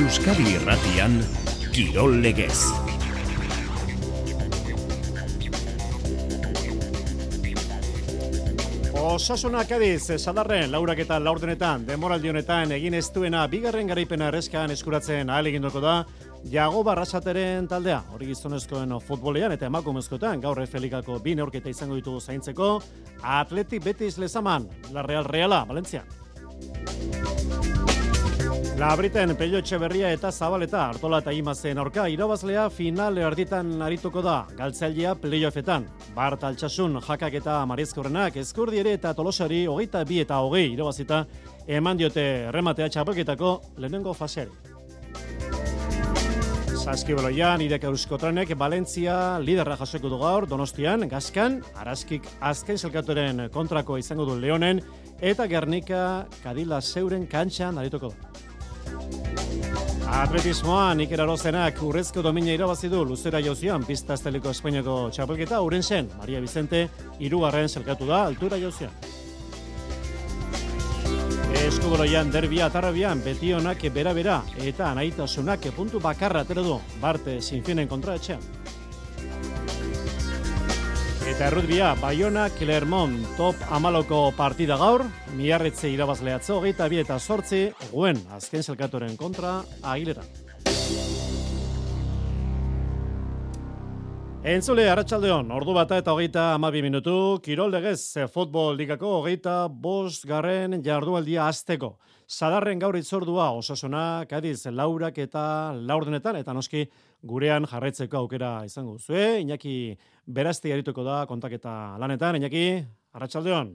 Euskadi Irratian Kirol Legez. Osasuna Kadiz, sadarren, laurak eta laurdenetan, demoraldi honetan, egin ez duena, bigarren garaipena errezkan eskuratzen ahal egindoko da, Jago Barrasateren taldea, hori gizonezkoen futbolean eta emakumezkoetan, gaur efelikako bi neurketa izango ditugu zaintzeko, Atletik Betis Lezaman, La Real Reala, Valencia. La Briten Pello Etxeberria eta Zabaleta Artola eta Imazen aurka irabazlea final erditan arituko da. Galtzailea playoffetan. Bart Altsasun jakak eta Mariezkorrenak eskurdi ere eta Tolosari hogeita bi eta hogei irabazita eman diote rematea txapelketako lehenengo faseari. Saskiboloian, idek euskotranek, Valentzia liderra jasoko du gaur, Donostian, Gaskan, Araskik azken zelkatoren kontrako izango du Leonen, eta Gernika Kadila Zeuren kantxan arituko da. Atletismoan Iker Arozenak urrezko domina irabazi du Luzera Jauzian pista esteliko Espainiako txapelketa uren zen Maria Vicente irugarren zelkatu da altura Jauzian. Eskuboloian derbia atarrabian betionak bera-bera eta anaitasunak puntu bakarra atera du Barte Sinfinen kontra etxean. Eta errutbia, Bayona, Clermont, top amaloko partida gaur, miarretze irabazleatzo, geita bi eta sortzi, guen, azken zelkatoren kontra, agilera. Entzule, Arratxaldeon, ordu bata eta hogeita amabi minutu, Kirol legez, futbol ligako hogeita bost garren jardualdia azteko. Zadarren gaur itzordua, osasuna, kadiz, laurak eta laurdenetan, eta noski gurean jarraitzeko aukera izango zue, Iñaki berazti arituko da kontaketa lanetan, Iñaki, arratsaldeon.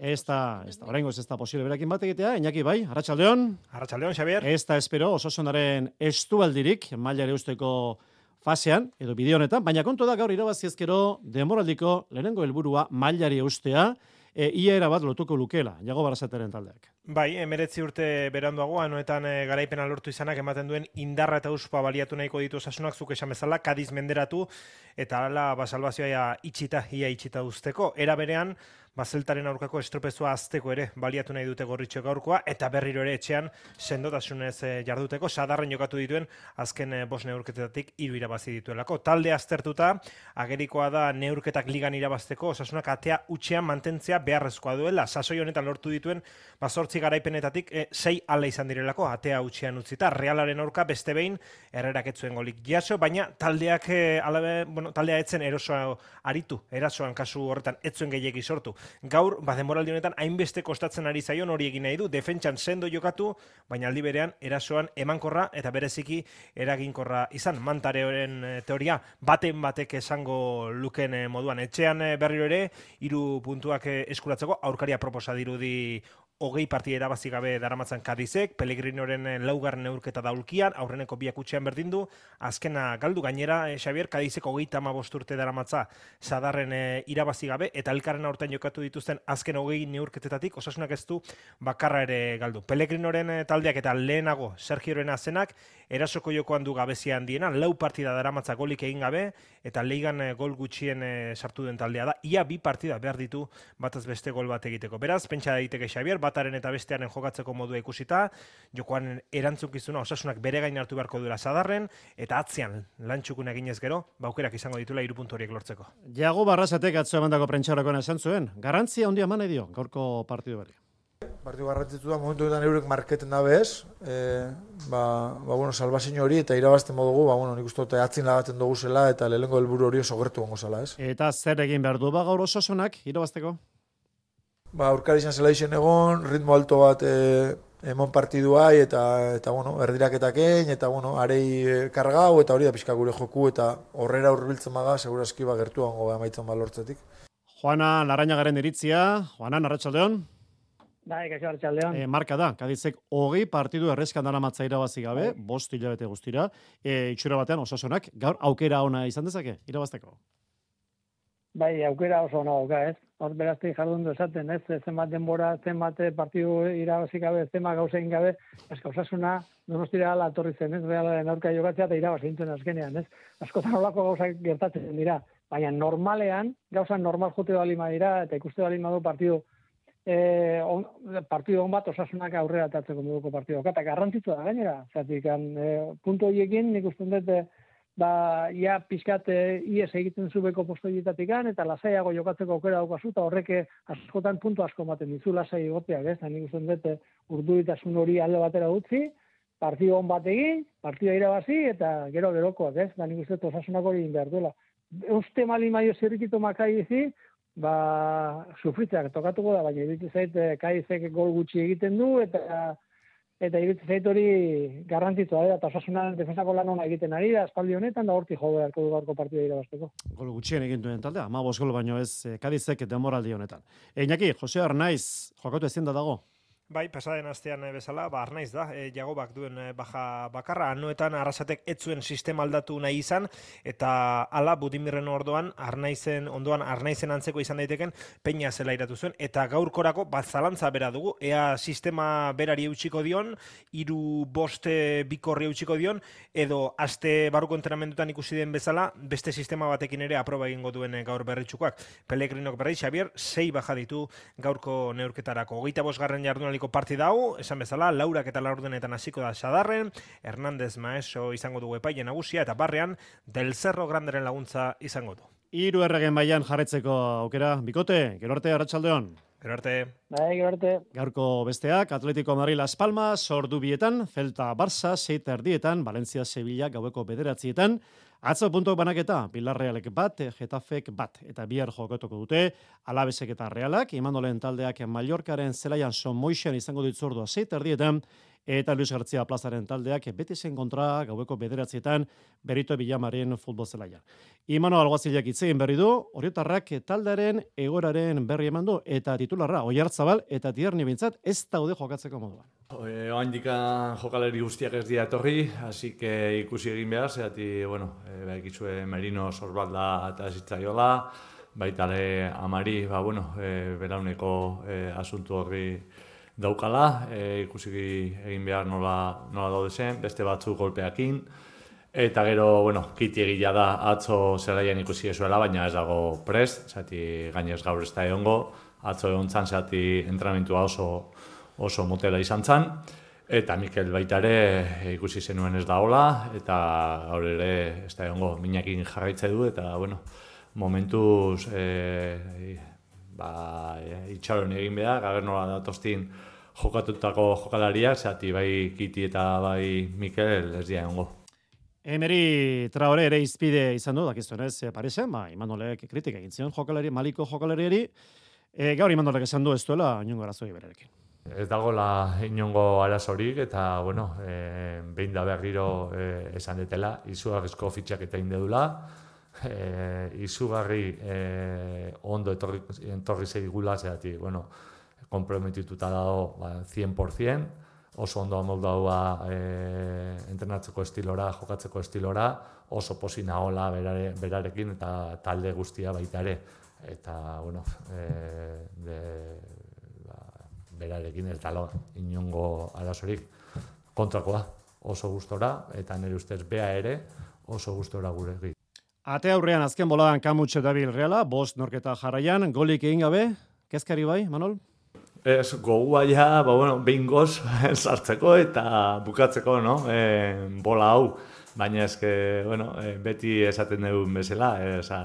Ez da, ez da, oraingoz ez da posible berakin bat egitea, Iñaki bai, arratsaldeon. Arratsaldeon, Xavier. Ez da espero, osasonaren estualdirik, mailare usteko fasean, edo bideo honetan, baina kontu da gaur irabazi ezkero demoraldiko lehenengo helburua mailari ustea, e, ia era bat lotuko lukela, jago barazateren taldeak. Bai, emeretzi urte beranduago, anuetan e, garaipena lortu izanak ematen duen indarra eta uspa baliatu nahiko ditu osasunak zuk esan bezala, kadiz menderatu, eta ala, basalbazioa itxita, ia itxita usteko. Era berean, bazeltaren aurkako estropezua azteko ere baliatu nahi dute gorritxo gaurkoa eta berriro ere etxean sendotasunez e, jarduteko sadarren jokatu dituen azken e, bos neurketetatik hiru irabazi dituelako. Talde aztertuta agerikoa da neurketak ligan irabazteko osasunak atea utxean mantentzea beharrezkoa duela. Sasoi honetan lortu dituen bazortzi garaipenetatik e, sei ala izan direlako atea utxean utzita. Realaren aurka beste behin errerak etzuen golik jaso, baina taldeak e, alabe, bueno, taldea etzen erosoa aritu, erasoan kasu horretan etzuen gehiegi sortu gaur, ba, demoraldi honetan, hainbeste kostatzen ari zaion hori egin nahi du, defentsan sendo jokatu, baina aldi berean, erasoan emankorra eta bereziki eraginkorra izan. Mantareoren eh, teoria, baten batek esango luken moduan. Etxean berriro ere, hiru puntuak eskuratzeko, aurkaria proposa dirudi hogei partia erabazi gabe daramatzan Kadizek, Pellegrinoren eh, laugarren neurketa daulkian, aurreneko biak utxean berdin du, azkena galdu gainera, eh, Xavier, Kadizek hogei tama bosturte daramatza zadarren eh, irabazi gabe, eta elkarren aurten jokatu dituzten azken hogei neurketetatik, osasunak ez du bakarra ere galdu. Pellegrinoren eh, taldeak eta lehenago Sergioren azenak, erasoko jokoan du gabezia handiena, lau partida daramatza golik egin gabe, eta leigan eh, gol gutxien sartu den taldea da, ia bi partida behar ditu bataz beste gol bat egiteko. Beraz, pentsa daiteke Xavier, bataren eta bestearen jokatzeko modua ikusita, jokoan erantzukizuna osasunak bere gain hartu beharko duela sadarren, eta atzean lantxukun eginez gero, baukerak izango ditula irupuntu horiek lortzeko. Jago barrazatek atzo emandako prentxarakoan esan zuen, garantzia handia eman dio gaurko partidu berri. Partidu garrantzitu da, momentu eta eurek marketen da bez, e, ba, ba, bueno, salbazin hori eta irabazten modugu, ba, bueno, nik uste dut atzin lagaten dugu zela eta lehenko helburu hori oso gertu gongo zela, ez? Eta zer egin behar du, ba, gaur osasunak, irabazteko? Ba, aurkari izan zela izen egon, ritmo alto bat e, emon partidua eta, eta bueno, erdiraketak egin, eta bueno, arei e, kargau, eta hori da pixka gure joku, eta horrera urbiltzen maga, segurazki ba, gertu hango ba, maitzen ba lortzetik. Juana Laraina garen iritzia, Juana, narratxaldeon? Bai, kaixo hartxaldeon. E, marka da, kadizek hogei partidu errezkan dara matza irabazi gabe, bai. bost hilabete guztira, e, itxura batean osasunak, gaur aukera ona izan dezake, irabazteko? Bai, aukera oso ona dauka, ez? Hor berazte jardun esaten, ez? Zenbat denbora, zenbat partidu irabazi gabe, zenbat gauzein gabe, eska osasuna, donostira ala atorri zen, ez? Realaren aurka jokatzea eta irabazi intzen azkenean, ez? Askotan olako gauzak gertatzen dira. Baina normalean, gauza normal jote bali dira, eta ikuste bali du partidu e, on, partido on bat osasunak aurrera atatzeko moduko partido. Eta garrantzitsua da gainera, zatik, e, punto horiekin nik uste dut, ba, ia pizkat e, ies egiten zubeko postoietatik eta lasaiago jokatzeko aukera daukazu, eta horreke askotan puntu asko maten dizu lasai egoteak, ez? Nik uste dut, e, urduritasun hori alde batera utzi, partido on bat egin, partida irabazi, eta gero gerokoak, ez? Da nik uste dut osasunak hori behar duela. Uste mali maio zirrikito makai izi, ba, sufritzeak tokatuko da, baina iritsi zait eh, kaizek gol gutxi egiten du, eta eta iritsi zait hori garrantzitsua da, eta osasunan defensako lan hona egiten ari da, espaldi honetan, da horti jo beharko du gaurko partida irabazteko. Gol gutxien egin duen taldea, ama gol baino ez eh, kadizek demoraldi honetan. Einaki, Jose Arnaiz, jokatu ezin da dago? Bai, pasaden astean eh, bezala, ba, arnaiz da, e, jagobak duen e, baja bakarra, anuetan arrasatek etzuen sistema aldatu nahi izan, eta ala budimirren ordoan, arnaizen, ondoan arnaizen antzeko izan daiteken, peina zela iratu zuen, eta gaurkorako bat zalantza bera dugu, ea sistema berari eutxiko dion, iru boste bikorri eutxiko dion, edo aste baruko entrenamendutan ikusi den bezala, beste sistema batekin ere aproba egingo duen gaur berritxukoak. Pelegrinok berri, Xavier, sei baja ditu gaurko neurketarako. Hogeita bosgarren jardunalik Eurolipiko partida hau, esan bezala, laurak eta laurdenetan hasiko da sadarren, Hernandez Maeso izango dugu epaile nagusia, eta barrean, Del Cerro Granderen laguntza izango du. Iru erregen baian jarretzeko aukera, bikote, gero arte, arratsaldeon. Gero arte. Bai, gero arte. Gaurko besteak, Atletico Madrid Las Palmas, sordu bietan, Celta Barça, seita erdietan, Valencia Sevilla, gaueko bederatzietan, Atzo punto banaketa, Bilarrealek bat, Getafek bat, eta bihar jokatuko dute, alabesek eta realak, imandolen taldeak Mallorcaren zelaian son moixen izango ditzordua zeit erdietan, eta Luis García plazaren taldeak beti zen kontra gaueko bederatzietan berito bilamaren futbol zelaia. Imano alguazilak itzegin berri du, horietarrak taldaren egoraren berri eman du, eta titularra, oi hartzabal, eta tierni bintzat, ez daude jokatzeko moduan. Oa indika jokaleri guztiak ez dira etorri, hasi que ikusi egin behar, zehati, bueno, e, ba, Merino sorbalda eta zitzaiola, baita amari, ba, bueno, e, berauneko e, asuntu horri daukala, e, ikusi egin behar nola, nola daude zen, beste batzu golpeakin, eta gero, bueno, kiti egila da atzo zelaian ikusi ezuela, baina ez dago prest, zati gainez gaur ez da egongo, atzo egon zan zati entrenamentua oso, oso motela izan zan, eta Mikel baita ere ikusi zenuen ez da hola, eta gaur ere ez da egongo minakin jarraitze du, eta bueno, momentuz e, ba, itxaron egin behar, gaber nola datostin jokatutako jokalaria, zati bai Kiti eta bai Mikel ez dira egongo. Emeri Traore ere izpide izan du, dakizuen ez, eh, Parisen, ba, Imanolek kritika egin zion jokalari, maliko jokalariari, e, gaur Imanolek esan du ez duela, inongo arazoi bererekin. Ez dago la inongo arazorik eta, bueno, e, behin da berriro e, esan detela, izugarrizko fitxak eta indedula, e, izugarri e, ondo etorri, entorri zeigula, zehati, bueno, komprometituta dago ba, 100%, oso ondo amoldaua e, entrenatzeko estilora, jokatzeko estilora, oso posina hola berare, berarekin eta talde guztia baita ere. Eta, bueno, e, de, ba, berarekin ez dalo inongo arazorik. Kontrakoa oso gustora eta nire ustez bea ere oso gustora gure Ate aurrean azken boladan kamutxe dabil reala, bost norketa jarraian, golik egin gabe, kezkari bai, Manol? Ez, gogua ja, ba, bueno, behin goz, sartzeko eta bukatzeko, no? E, bola hau, baina ezke, bueno, e, beti esaten dugu bezala, eza,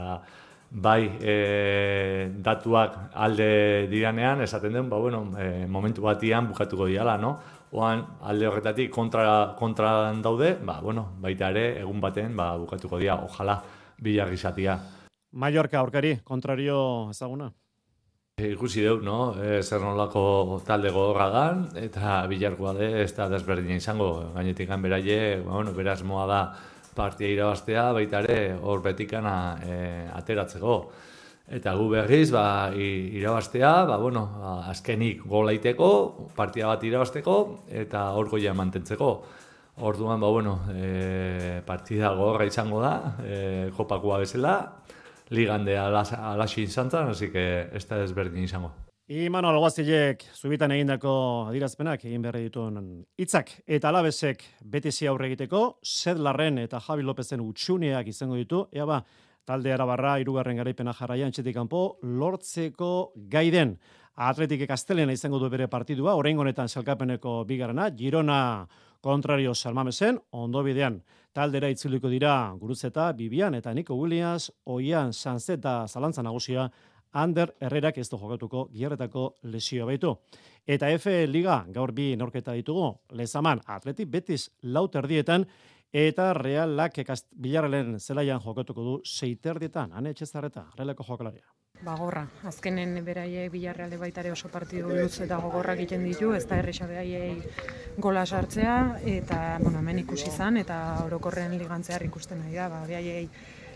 bai, e, datuak alde diranean, esaten dugu, ba, bueno, e, momentu batian bukatuko diala, no? Oan, alde horretatik kontra, kontra daude, ba, bueno, baita ere, egun baten, ba, bukatuko dira, ojala, bilar izatia. Mallorca aurkari, kontrario ezaguna? Ikusi deu, no? E, zer nolako talde gogorra dan, eta bilarkoa de, ez da desberdina izango. Gainetik beraie, bueno, beraz moa da partia irabaztea, baita ere, hor betikana e, ateratzeko. Eta gu berriz, ba, irabaztea, ba, bueno, ba, azkenik golaiteko, partia bat irabazteko, eta hor goia mantentzeko. Orduan, ba, bueno, e, partida gorra izango da, e, kopakua bezala, ligande alaxi izan zan, así que ez da ezberdin izango. I Manuel Guazilek, zubitan egindako adirazpenak egin berri dituen hitzak eta alabesek beti zi aurre egiteko, Zedlarren eta Javi Lopezen utxuneak izango ditu, ea ba, talde arabarra irugarren garaipena jarraian txetik kanpo, lortzeko gaiden. Atletik Kastelena izango du bere partidua, orain honetan salkapeneko bigarrena, Girona kontrario salmamesen, ondo bidean. Taldera itzuliko dira Guruzeta, Bibian eta Nico Williams, Oian, Sanzeta, Zalantza nagusia, Ander Herrerak ez du jokatuko gierretako lesio baitu. Eta F Liga gaur bi norketa ditugu, Lezaman Atletik Betis lau terdietan, eta Realak bilarrelen zelaian jokatuko du seiterdietan, ane etxezarreta, releko jokalaria. Bagorra, azkenen beraie bilarrealde baitare oso partidu luz eta gogorra egiten ditu, ez da erresa behaiei gola sartzea, eta, bueno, hemen ikusi izan, eta orokorren ligantzear ikusten nahi da, ba, behaiei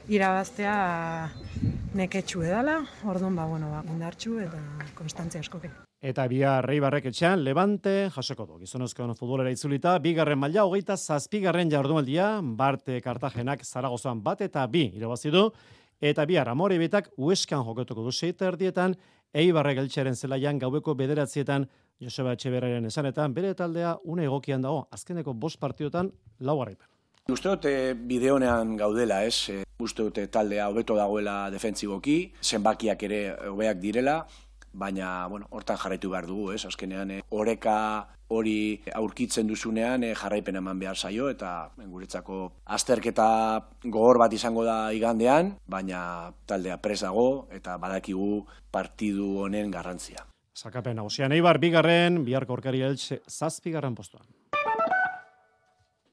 irabaztea neketxu edala, orduan, ba, bueno, ba, bundartxu eta konstantzia askoke. Eta bia Reibarrek etxean Levante jasoko du. Gizonezkoen futbolera itzulita, bigarren maila hogeita zazpigarren jardunaldia, Barte Kartagenak Zaragozan bat eta bi irabazi du, eta bihar Amore Betak Ueskan jokatuko du seita erdietan, Eibarrek eltsaren zelaian gaueko bederatzietan Joseba Etxeberraren esanetan, bere taldea une egokian dago, azkeneko bost partiotan lau garaipen. Uste dute bideonean gaudela, ez? E, uste dute taldea hobeto dagoela defentsiboki, zenbakiak ere hobeak direla, baina, bueno, hortan jarraitu behar dugu, ez? Azkenean, e, oreka hori aurkitzen duzunean e, jarraipen eman behar zaio, eta guretzako azterketa gogor bat izango da igandean, baina taldea pres dago, eta badakigu partidu honen garrantzia. Sakapen nagusian Eibar bigarren, biharko orkari eltse zazpigarren postuan.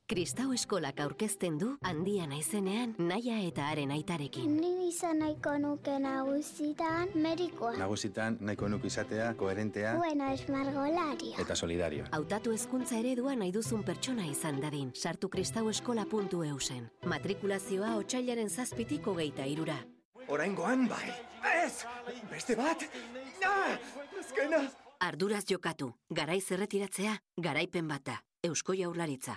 Kristau eskolak aurkezten du handia naizenean naia eta haren aitarekin. Ni izan nahiko nuke nagusitan merikoa. Nagusitan nahiko nuke izatea, koherentea Bueno, es margolario. eta solidario. Hautatu hezkuntza eredua nahi duzun pertsona izan dadin. Sartu kristaueskola.eusen. Matrikulazioa otsailaren zazpitik hogeita irura. Oraingoan bai. Ez! Beste bat! Ah! Azkena! Arduraz jokatu, garaiz erretiratzea, garaipen bata. Eusko jaurlaritza.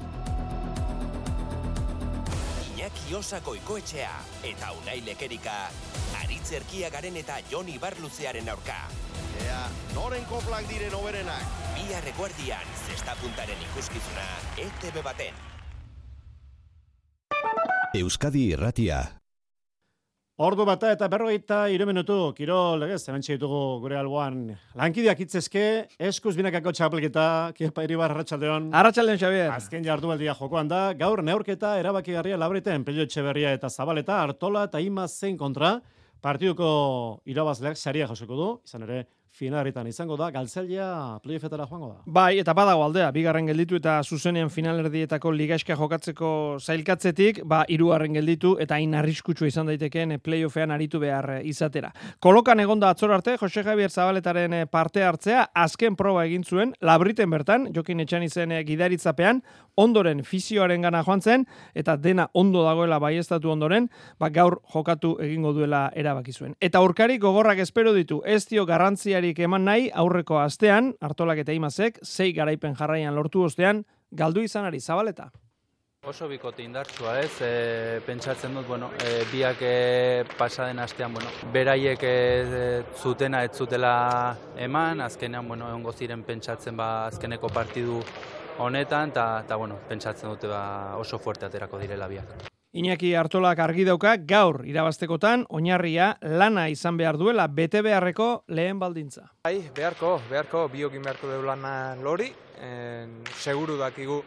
Iñaki Osako ikoetxea eta Unai Lekerika, Aritz Erkiagaren eta Joni Barluzearen aurka. Ea, noren koplak diren oberenak. Bihar eguerdian, zesta puntaren ikuskizuna, ETV baten. Euskadi Irratia. Ordu bata eta berrogeita hiru minutu, kiro legez, hemen ditugu gure alboan. Lankideak itzezke, eskuz binakako txapelketa, kiepa iribar arratsaldeon. Arratxaldeon, Xavier. Azken jardualdia jokoan da, gaur neurketa erabakigarria labreten, pelio etxeberria eta zabaleta, hartola eta ima zein kontra, partiduko irabazleak saria jasoko du, izan ere, finalitan izango da, galtzailea playoffetara joango da. Bai, eta badago aldea, bigarren gelditu eta zuzenean finalerdietako ligaxka jokatzeko zailkatzetik, ba, irugarren gelditu eta hain arriskutsua izan daitekeen playoffean aritu behar izatera. Kolokan egonda atzor arte, Jose Javier Zabaletaren parte hartzea, azken proba egin zuen, labriten bertan, jokin etxan izen gidaritzapean, ondoren fizioaren gana joan zen, eta dena ondo dagoela baiestatu ondoren, ba, gaur jokatu egingo duela erabaki zuen. Eta aurkari gogorrak espero ditu, ez dio garrantziarik eman nahi, aurreko astean, hartolak eta imazek, zei garaipen jarraian lortu ostean, galdu izanari zabaleta. Oso bikote indartsua ez, e, pentsatzen dut, bueno, e, biak e, pasaden astean, bueno, beraiek e, zutena ez zutela eman, azkenean, bueno, egongo ziren pentsatzen ba azkeneko partidu honetan, eta, bueno, pentsatzen dute ba oso fuerte aterako direla biak. Iñaki Artolak argi dauka gaur irabaztekotan oinarria lana izan behar duela bete beharreko lehen baldintza. Bai, beharko, beharko, biokin beharko dugu lana lori, en, seguru dakigu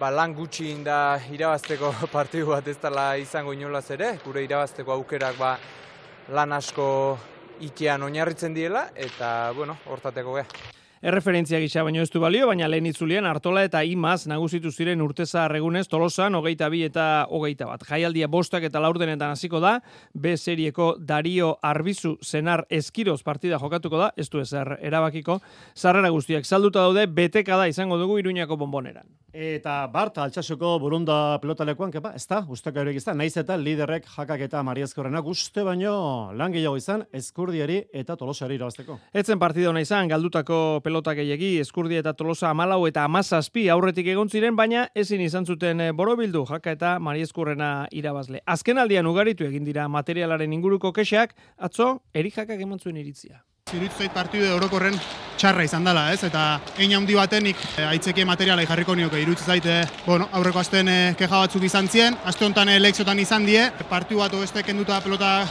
ba, lan gutxi inda irabazteko partidu bat ez dela izango inolaz ere, gure irabazteko aukerak ba, lan asko ikean oinarritzen diela, eta, bueno, hortateko geha. Erreferentzia gisa baino ez du balio, baina lehen itzulian Artola eta Imaz nagusitu ziren urteza regunez Tolosan hogeita bi eta hogeita bat. Jaialdia bostak eta laurdenetan hasiko da, B serieko Dario Arbizu zenar eskiroz partida jokatuko da, ez du ezer erabakiko, zarrera guztiak salduta daude, beteka da izango dugu Iruñako bomboneran. Eta Bart, altxasuko burunda pelotalekuan, kepa, ez da, usteka horrek izan, naiz eta liderrek jakak eta mariazkorrenak uste baino lan gehiago izan, eskurdiari eta tolosari irabazteko. Etzen partida hona izan, galdutako pelota gehiegi, eskurdi eta tolosa amalau eta amazazpi aurretik egon ziren, baina ezin izan zuten eh, borobildu jaka eta marieskurrena irabazle. Azken aldian ugaritu egin dira materialaren inguruko kexak, atzo, erijakak eman zuen iritzia. Iruditu zait partidu orokorren txarra izan dela, ez? Eta ein handi batenik e, aitzeki materiala jarriko nioke. Iruditu zait, e, bueno, aurreko asten e, keja batzuk izan zien, aste honetan e, izan die, partidu bat beste kenduta pelota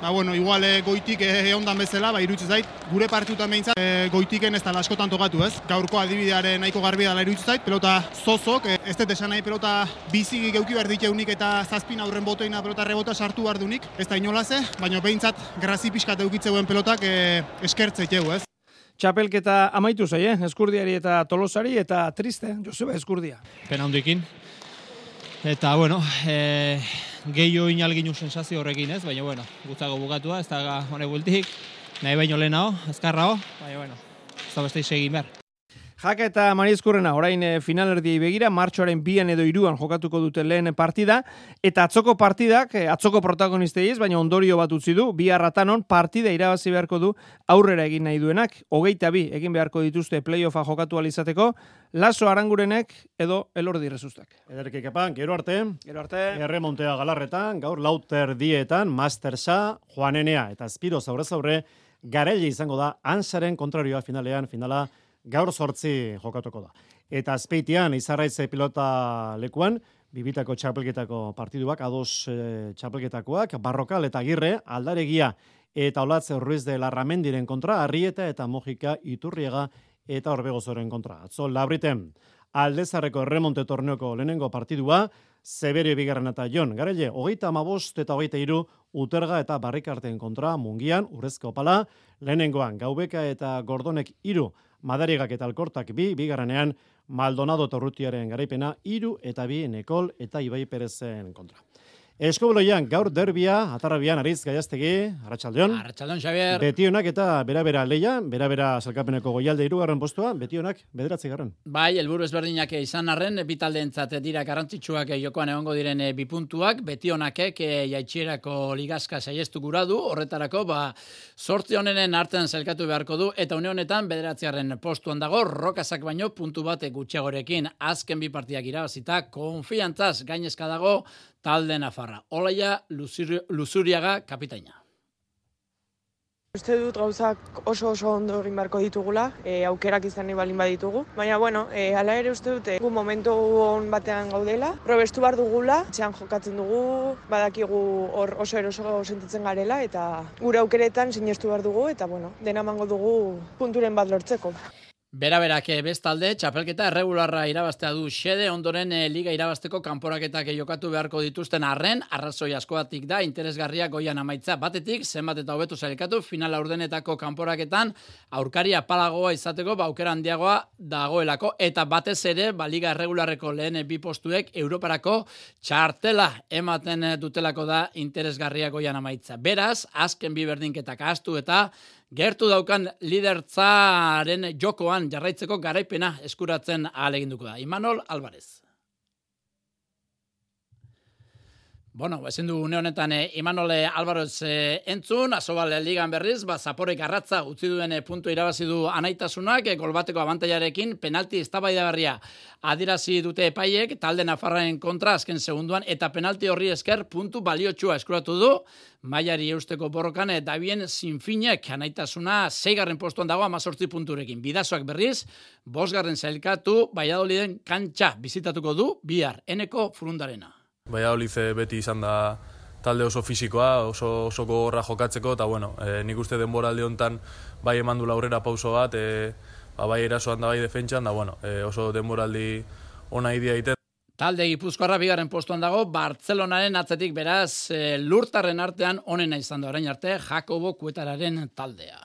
ba, bueno, igual e, goitik e, ondan bezala, ba, iruditzen zait, gure partiutan behintzat e, goitiken ez da askotan tokatu, ez? Gaurko adibidearen nahiko garbia dela iruditzen zait, pelota zozok, e, ez dut esan nahi pelota biziki geuki behar diteunik eta zazpin aurren botoina pelota rebota sartu behar dunik, ez da inolaze, baina behintzat grazi pixkat eukitzeuen pelotak e, eskertzeit ez? Txapelketa amaitu zai, eh? eskurdiari eta tolosari eta triste, Joseba eskurdia. Pena hondikin. Eta, bueno, e, gehiago inalginu sensazio horrekin ez, baina bueno, gutzago bukatua, ez da honek bultik, nahi baino lehenago, azkarrago, baina bueno, ez da beste segin behar. Jaka eta Mariezkurrena orain e, finalerdiei begira, martxoaren bian edo iruan jokatuko dute lehen partida, eta atzoko partidak, e, atzoko protagonistei ez, baina ondorio bat utzi du, bi harratanon partida irabazi beharko du aurrera egin nahi duenak, hogeita bi egin beharko dituzte playoffa jokatu alizateko, laso arangurenek edo elordi rezustak. Ederki kepan, gero arte, gero arte, erremontea galarretan, gaur lauter dietan, mastersa, joanenea, eta espiro zaurez zaurre, garaile izango da, ansaren kontrarioa finalean, finala, gaur sortzi jokatuko da. Eta azpeitian, izarraitze pilota lekuan, bibitako txapelketako partiduak, ados e, txapelketakoak, barrokal eta girre, aldaregia eta olatze ruiz de larramendiren kontra, arrieta eta mojika iturriega eta orbegozoren kontra. Atzo, labriten, aldezarreko remonte torneoko lehenengo partidua, Zeberio bigarren eta Jon, garele, hogeita amabost eta hogeita iru, uterga eta barrikarten kontra, mungian, urrezko pala, lehenengoan, gaubeka eta gordonek iru, Madarigak eta Alkortak bi, bigarrenean Maldonado Torrutiaren garaipena, iru eta bi Nekol eta Ibai Perezen kontra. Eskoboloian gaur derbia, atarrabian ariz gaiaztegi, Arratxaldeon. Arratxaldeon, Xavier. Betionak eta bera-bera leia, bera-bera salkapeneko goialde irugarren postua, betionak bederatzi garren. Bai, helburu ezberdinak izan arren, bitalde entzat dira garrantzitsuak jokoan egongo diren bipuntuak, betionakek jaitxierako ligazka saiestu gura du, horretarako, ba, sortzi honenen artean zelkatu beharko du, eta une honetan bederatzi garren postuan dago, rokazak baino puntu bat gutxegorekin, azken bi partiak irabazita, konfiantzaz gainezka dago, talde Nafarra. Olaia Luzuriaga kapitaina. Uste dut gauzak oso oso ondo egin beharko ditugula, e, aukerak izan balin baditugu. Baina, bueno, e, ala ere uste dute, gu momentu on batean gaudela, probestu bar dugula, txan jokatzen dugu, badakigu hor oso eroso sentitzen garela, eta gure aukeretan sinestu behar dugu, eta, bueno, dena mango dugu punturen bat lortzeko. Bera berak eh, bestalde, txapelketa erregularra irabaztea du xede, ondoren e, liga irabazteko kanporaketak jokatu beharko dituzten arren, arrazoi askoatik da, interesgarriak goian amaitza batetik, zenbat eta hobetu zailkatu, final aurdenetako kanporaketan, aurkaria palagoa izateko, baukera ba, handiagoa dagoelako, eta batez ere, ba, liga erregularreko lehen bi postuek, Europarako txartela ematen dutelako da interesgarriak goian amaitza. Beraz, azken bi berdinketak astu eta, Gertu daukan lidertzaren jokoan jarraitzeko garaipena eskuratzen aleginduko da. Imanol Alvarez. Bueno, ezin du une honetan eh, Imanole Alvarez eh, entzun, asobal ligan berriz, ba, zaporek arratza utzi duen eh, puntu irabazi du anaitasunak, eh, golbateko abantaiarekin, penalti eztabaida berria adirazi dute epaiek, talde Nafarraen kontra azken segunduan, eta penalti horri esker puntu baliotsua eskuratu du, maiari eusteko borrokan, eta bien zinfinek anaitasuna zeigarren postuan dago amazortzi punturekin. Bidazoak berriz, bosgarren zailkatu, baiadoliden kantxa bizitatuko du, bihar, eneko furundarena. Valladolid beti izan da talde oso fisikoa, oso, oso gogorra jokatzeko, eta bueno, e, nik uste denbora alde honetan bai eman du laurera pauso bat, e, ba, bai erasoan da bai defentsan, da bueno, e, oso denboraldi ona idea ite. Talde Gipuzkoarra bigarren postuan dago, Bartzelonaren atzetik beraz, e, lurtarren artean onena izan da orain arte, Jakobo Kuetararen taldea.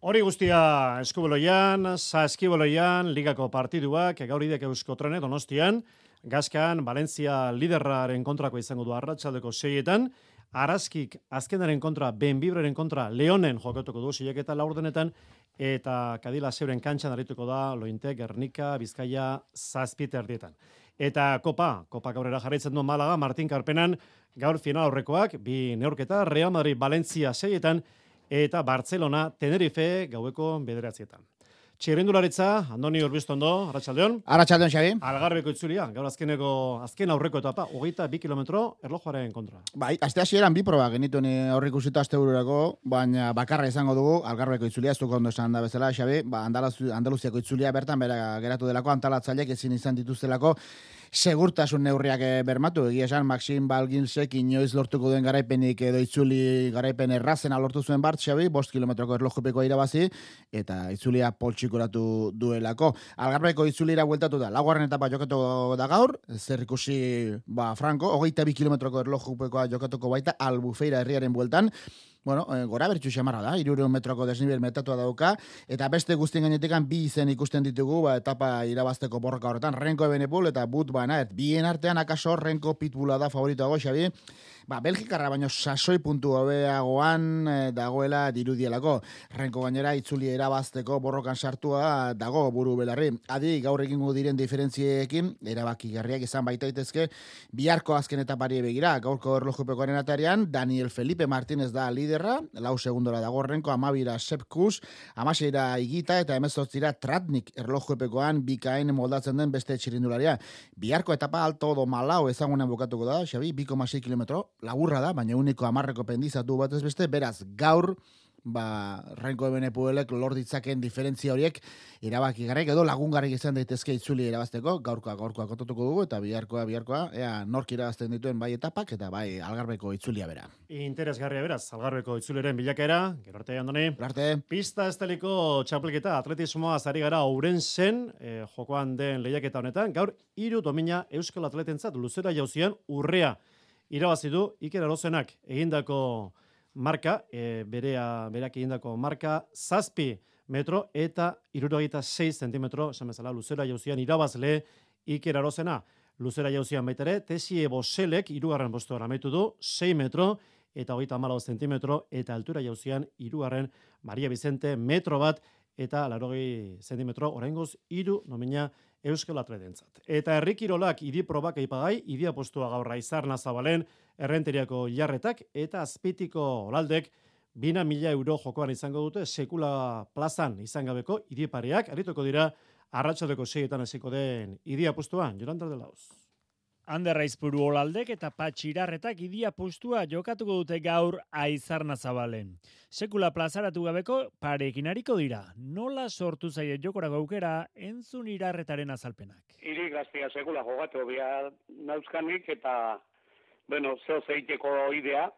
Hori guztia eskuboloian, sa eskiboloian, ligako partiduak, gaur idek eusko trene, donostian, Gaskan, Valencia liderraren kontrako izango du arratsaldeko seietan, Araskik azkenaren kontra, Benbibreren kontra, Leonen jokatuko du silek eta laurdenetan, eta Kadila Zeuren kantxan arituko da, Lointe, Gernika, Bizkaia, Zazpiter dietan. Eta Kopa, Kopa gaurera jarraitzen du Malaga, Martin Karpenan, gaur final horrekoak, bi neurketa, Real Madrid, Valencia seietan, eta Barcelona, Tenerife, gaueko bederatzietan. Txirrindularitza, Andoni Urbiztondo, Arratxaldeon. Arratxaldeon, Xabi. Algarreko itzulia, gaur azkeneko, azken aurreko etapa, hogeita bi kilometro erlojuaren kontra. Bai, azte hasieran bi proba genituen aurrik usita azte baina bakarra izango dugu, algarbeko itzulia, ez duk ondo esan da bezala, Xabi, ba, Andaluziako itzulia bertan, bera geratu delako, antalatzaileak ezin izan dituztelako, segurtasun neurriak eh, bermatu. Egia esan, Maxim Balginsek inoiz lortuko duen garaipenik edo itzuli garaipen errazen lortu zuen bart, xabi, bost kilometroko erlojupeko irabazi, eta itzulia poltsikoratu duelako. Algarbeko itzulira bueltatu da, laguarren etapa jokatu da gaur, zer ikusi, ba, Franco, hogeita bi kilometroko erlojupekoa jokatuko baita, albufeira herriaren bueltan, bueno, e, gora bertxu xamarra da, irure metroko desnivel metatua dauka, eta beste guztien gainetekan bi izen ikusten ditugu, ba, etapa irabazteko borroka horretan, Renko Ebenepul eta But Bana, bien artean akaso Renko Pitbula da favoritoa Xabi, ba, Belgikarra baino sasoi puntu hobeagoan e, dagoela dirudielako. Renko gainera itzuli erabazteko borrokan sartua dago buru belarri. Adi gaur egingo diren diferentziekin erabaki garriak izan baitaitezke biharko azken etapari begira. Gaurko erlojupekoaren atarian Daniel Felipe Martínez da liderra, lau segundora dago Renko, amabira Sepkus, amaseira Igita eta emezotzira Tratnik erlojupekoan bikain moldatzen den beste txirindularia. Biharko etapa alto do malau ezagunen bukatuko da, Xabi, 2,6 kilometro, laburra da, baina uniko amarreko pendizatu batez beste, beraz gaur, ba, renko ebene puelek lor ditzaken diferentzia horiek irabaki garek edo lagungarrik izan daitezke itzuli irabazteko, gaurkoa gaurkoa kototuko dugu eta biharkoa biharkoa, ea nork irabazten dituen bai etapak eta bai algarbeko itzulia bera. Interesgarria beraz, algarbeko itzuliren bilakera, gero arte andoni. Arte. Pista esteliko txapelketa atletismoa zari gara uren zen, eh, jokoan den lehiaketa honetan, gaur hiru domina Euskal Atletentzat luzera jauzian urrea irabazi du Iker Arozenak egindako marka, e, berea, berak egindako marka, zazpi metro eta irurogeita 6 zentimetro, esan bezala, luzera jauzian irabazle Iker Arozena. Luzera jauzian baitere, tesi eboselek irugarren postu amaitu du, 6 metro eta hogeita malau zentimetro, eta altura jauzian irugarren Maria Vicente metro bat, eta larogei zentimetro, oraingoz iru nomina Euskal Atletentzat. Eta herrikirolak idi probak aipagai, idi apostua gaurra izarna zabalen, errenteriako jarretak, eta azpitiko olaldek, bina mila euro jokoan izango dute, sekula plazan izan gabeko idi pareak, arituko dira, arratsaleko seietan hasiko den idi apostuan, Jolanda de Lauz. Ander Raizpuru olaldek eta patxirarretak idia postua jokatuko dute gaur aizarna zabalen. Sekula plazaratu gabeko parekin hariko dira. Nola sortu zaie jokorako aukera entzun irarretaren azalpenak. Iri gaztia sekula jogatu bia nauzkanik eta bueno, zeo zeiteko idea,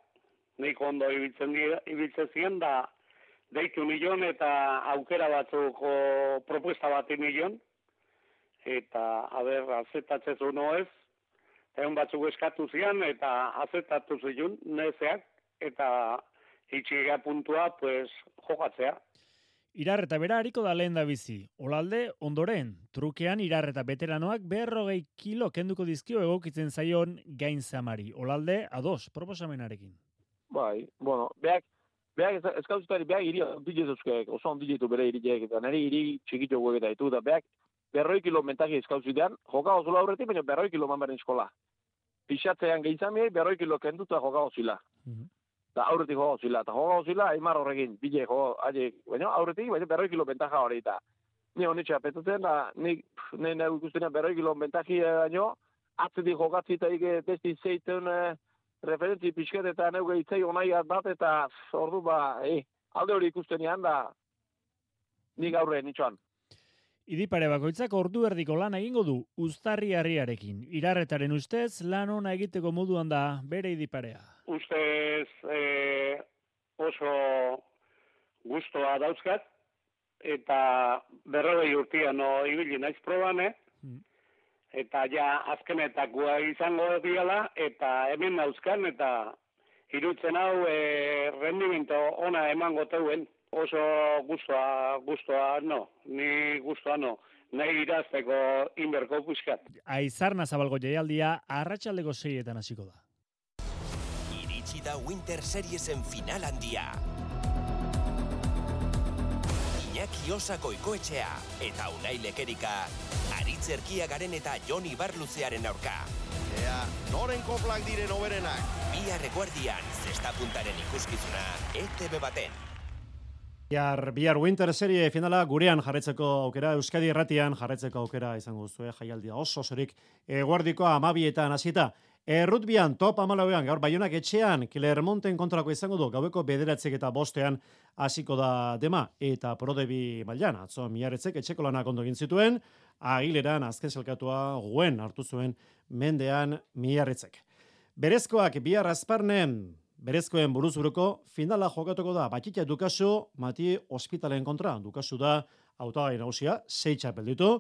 neiko ondo ibiltzen, ibiltzen ziren da deitu milion eta aukera batzuko propuesta bat milion eta haber azetatzen no ez egun batzuk eskatu zian eta azetatu zion nezeak eta itxiga puntua pues jokatzea. Irarreta bera hariko da lehen da bizi. Olalde, ondoren, trukean irarreta beteranoak berrogei kilo kenduko dizkio egokitzen zaion gain zamari. Olalde, ados, proposamenarekin. Bai, bueno, beak, beak eskauzutari, beak iri ondile oso ondile bere iriek, eta nire iri txikitxo guek eta ditu, da beak, berroi kilo mentaki eskauzutean, joka ozula aurretik, baina berroi kilo manbaren eskola. Pixatzean gehitzamei, berroi kilo kenduta joka ozila. Mm Da aurretik joka ozila, eta joka ozila, aimar horrekin, bile jo, aile, baina aurretik, baina berroi kilo bentaja hori eta. Ni honetxe apetatzen, da, ni, ni, ni ikusten berroi kilo bentaki baino, atzetik jokatzi eta ike testi zeiten eh, referentzi pixket eta neuge itzei onai bat eta ordu ba, eh, alde hori ikusten da, nik aurre nitxoan. Idipare bakoitzak ordu erdiko lan egingo du uztarri harriarekin. Irarretaren ustez lan ona egiteko moduan da bere idiparea. Ustez e, oso gustoa dauzkat eta berrogei urtia no ibili naiz probane hmm. eta ja azkenetakoa izango diala eta hemen dauzkan eta irutzen hau e, rendimento ona emango teuen oso gustoa, gustoa no, ni gustoa no. Nahi irazteko inberko puskat. Aizarna zabalgo jaialdia arratsaldeko seietan hasiko da. Iritsi da Winter Seriesen final handia. Iñaki Osako ikoetxea eta Unai Lekerika Aritzerkia garen eta Joni Barluzearen aurka. Ea, noren koplak diren oberenak. Bia reguardian, zesta puntaren ikuskizuna, ETV baten. Bihar, bihar Winter Serie finala gurean jarretzeko aukera, Euskadi erratian jarretzeko aukera izango duzu, eh? jaialdia oso zorik, eguardikoa amabietan hasita. Errutbian, top amalauean, gaur baionak etxean, Clermonten kontrako izango du, gaueko bederatzek eta bostean hasiko da dema, eta prodebi mailan, atzo miaretzek etxeko lanak ondo zituen, agileran azken selkatua guen hartu zuen mendean miarretzek. Berezkoak bihar azparnen, berezkoen buruzuruko finala jokatuko da Batxita Dukasu Mati Hospitalen kontra. Dukasu da hautagai nagusia, sei txapel ditu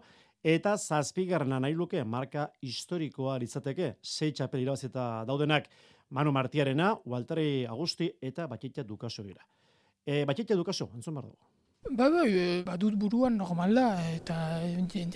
eta zazpigarrena nahi luke marka historikoa litzateke sei txapel irabazita daudenak Manu Martiarena, Walteri Agusti eta Batxita Dukasu dira. E, Batxita Dukasu, entzun behar dugu. Ba, ba, e, badut buruan normal da, eta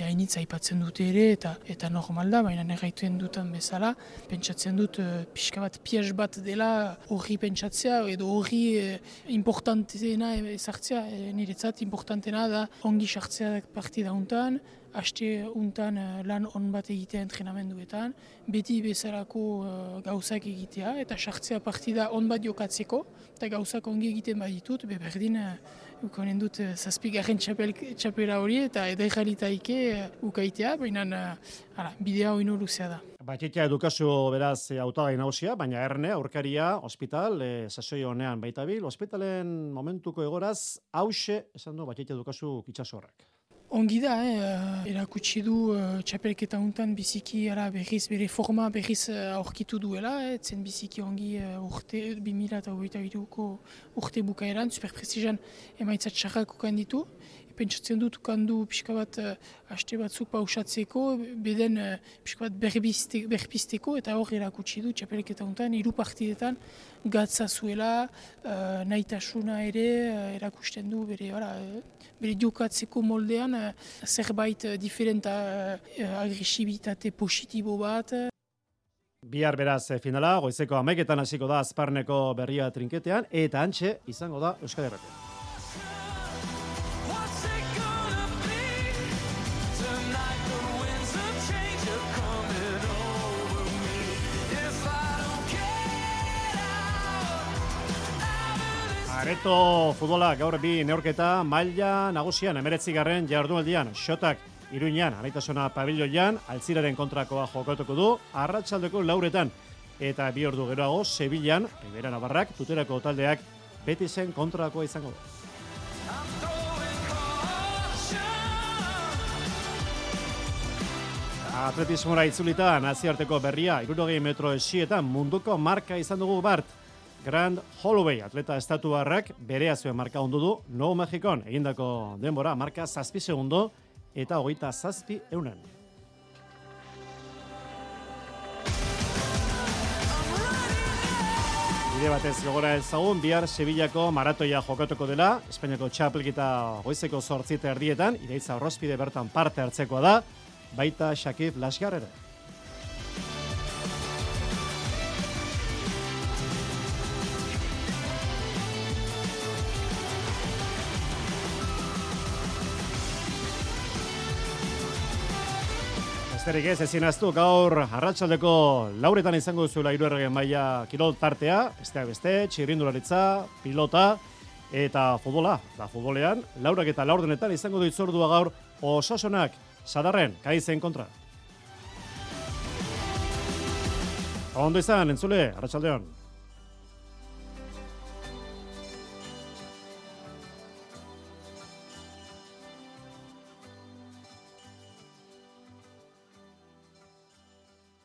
hainitz aipatzen dute ere, eta eta normal da, baina negaituen dutan bezala, pentsatzen dut e, pixka bat pies bat dela horri pentsatzea, edo horri e, importantena ezartzea, e, niretzat importantena da ongi sartzea partida untan, haste untan lan on bat egitea entrenamenduetan, beti bezalako uh, gauzak egitea, eta sartzea partida on bat jokatzeko, eta gauzak ongi egiten baditut, beberdin ukonen dut uh, zazpigarren txapela hori eta edai jalitaike uh, ukaitea, baina uh, bidea hori luzea da. Batxitia edukazio beraz autagai nausia, baina erne, aurkaria, hospital, e, sasoi honean baita bil, hospitalen momentuko egoraz, hause, esan du, batxitia edukazio kitxasorrak. Ongi da, eh, erakutsi du uh, txapelketa untan biziki ara, berriz, bere forma berriz aurkitu duela, eh, zen biziki ongi uh, urte, 2008 ko urte bukaeran, superprestijan emaitzat txarrak ditu. Pentsatzen dut kandu pixka bat uh, haste batzuk pausatzeko, beden uh, pixka bat berpisteko, eta hor erakutsi du txapelketa untan, hiru partidetan gatza zuela, uh, nahitasuna ere erakusten du bere, ara, bere jokatzeko moldean zerbait diferenta agresibitate positibo bat. Bihar beraz finala, goizeko ameketan hasiko da azparneko berria trinketean, eta antxe izango da Euskadi Erratean. Areto futbola gaur bi neorketa maila nagusian emeretzi garren jardunaldian xotak iruñan, anaitasona pabilloian, altziraren kontrakoa jokatuko du, arratsaldeko lauretan, eta bi ordu geroago, Sevillan, Ribera Navarrak, tuterako taldeak, beti zen kontrakoa izango du. Atletismora itzulita, naziarteko berria, irurogei metro esietan munduko marka izan dugu bart, Grand Holloway atleta estatuarrak bere azuen marka ondu du No Mexikon egindako denbora marka zazpi segundo eta hogeita zazpi eunen. Bide batez gogora ezagun, bihar Sevillako maratoia jokatuko dela, Espainiako txapelkita goizeko sortzita erdietan, ireitza horrozpide bertan parte hartzekoa da, baita Shakib Lasgar ere. Besterik ez, ezin aztu, gaur arratsaldeko lauretan izango zuela iruerregen maila kirol tartea, besteak beste, txirrindularitza, pilota eta futbola. Da futbolean, laurak eta laurdenetan izango du itzordua gaur osasonak, sadarren, kaizen kontra. Ondo izan, entzule, arratsaldeon.